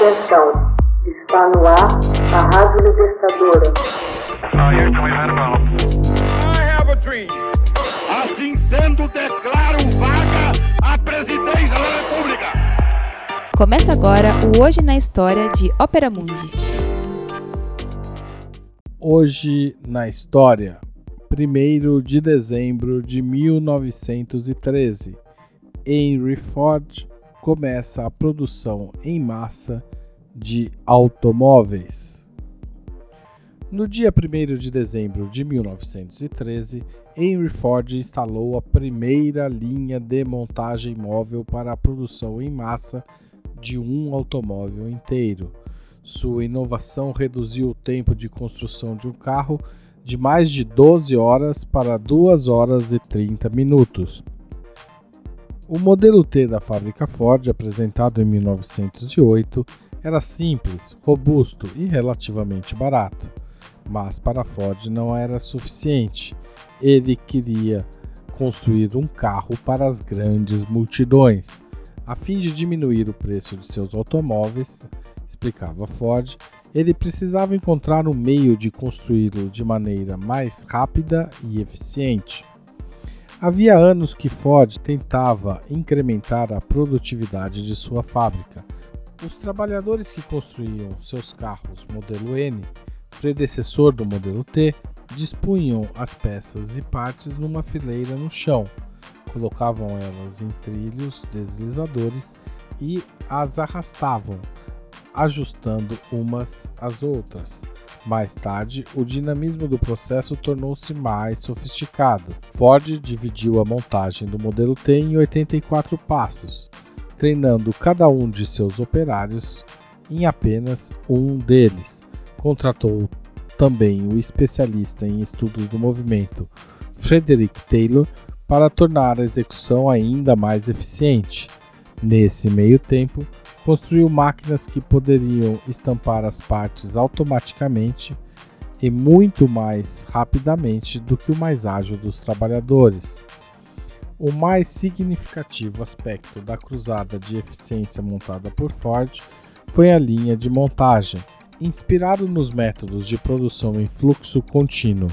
Atenção, está no ar a Rádio Libertadora. I have a dream. Assim sendo, declaro vaga a presidência da República. Começa agora o Hoje na História de Ópera Mundi. Hoje na História, 1 de dezembro de 1913, Henry Ford começa a produção em massa de automóveis. No dia 1 de dezembro de 1913, Henry Ford instalou a primeira linha de montagem móvel para a produção em massa de um automóvel inteiro. Sua inovação reduziu o tempo de construção de um carro de mais de 12 horas para 2 horas e 30 minutos. O modelo T da fábrica Ford, apresentado em 1908, era simples, robusto e relativamente barato. Mas para Ford não era suficiente. Ele queria construir um carro para as grandes multidões. A fim de diminuir o preço de seus automóveis, explicava Ford, ele precisava encontrar um meio de construí-lo de maneira mais rápida e eficiente. Havia anos que Ford tentava incrementar a produtividade de sua fábrica. Os trabalhadores que construíam seus carros modelo N, predecessor do modelo T, dispunham as peças e partes numa fileira no chão, colocavam elas em trilhos deslizadores e as arrastavam, ajustando umas às outras. Mais tarde, o dinamismo do processo tornou-se mais sofisticado. Ford dividiu a montagem do modelo T em 84 passos, treinando cada um de seus operários em apenas um deles. Contratou também o especialista em estudos do movimento Frederick Taylor para tornar a execução ainda mais eficiente. Nesse meio tempo, construiu máquinas que poderiam estampar as partes automaticamente e muito mais rapidamente do que o mais ágil dos trabalhadores. O mais significativo aspecto da cruzada de eficiência montada por Ford foi a linha de montagem. Inspirado nos métodos de produção em fluxo contínuo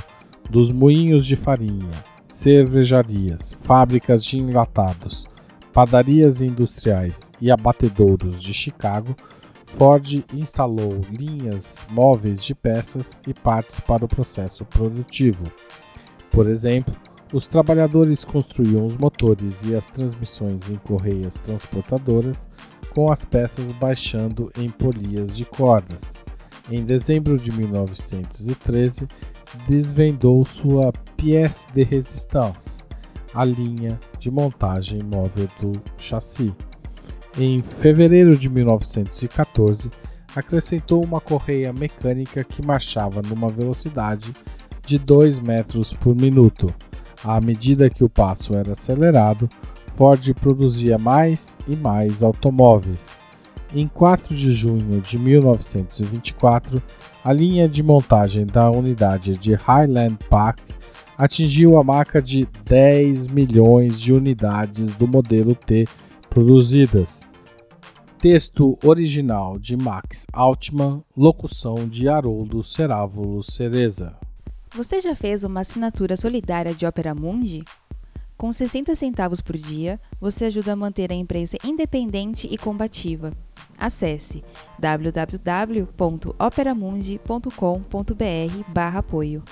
dos moinhos de farinha, cervejarias, fábricas de enlatados, padarias industriais e abatedouros de Chicago, Ford instalou linhas móveis de peças e partes para o processo produtivo. Por exemplo, os trabalhadores construíam os motores e as transmissões em correias transportadoras, com as peças baixando em polias de cordas. Em dezembro de 1913, desvendou sua pièce de résistance, a linha de montagem móvel do chassi. Em fevereiro de 1914, acrescentou uma correia mecânica que marchava numa velocidade de 2 metros por minuto. À medida que o passo era acelerado, Ford produzia mais e mais automóveis. Em 4 de junho de 1924, a linha de montagem da unidade de Highland Park atingiu a marca de 10 milhões de unidades do modelo T produzidas. Texto original de Max Altman, locução de Haroldo Cerávulo Cereza. Você já fez uma assinatura solidária de Ópera Mundi? Com 60 centavos por dia, você ajuda a manter a imprensa independente e combativa. Acesse www.operamundi.com.br/apoio.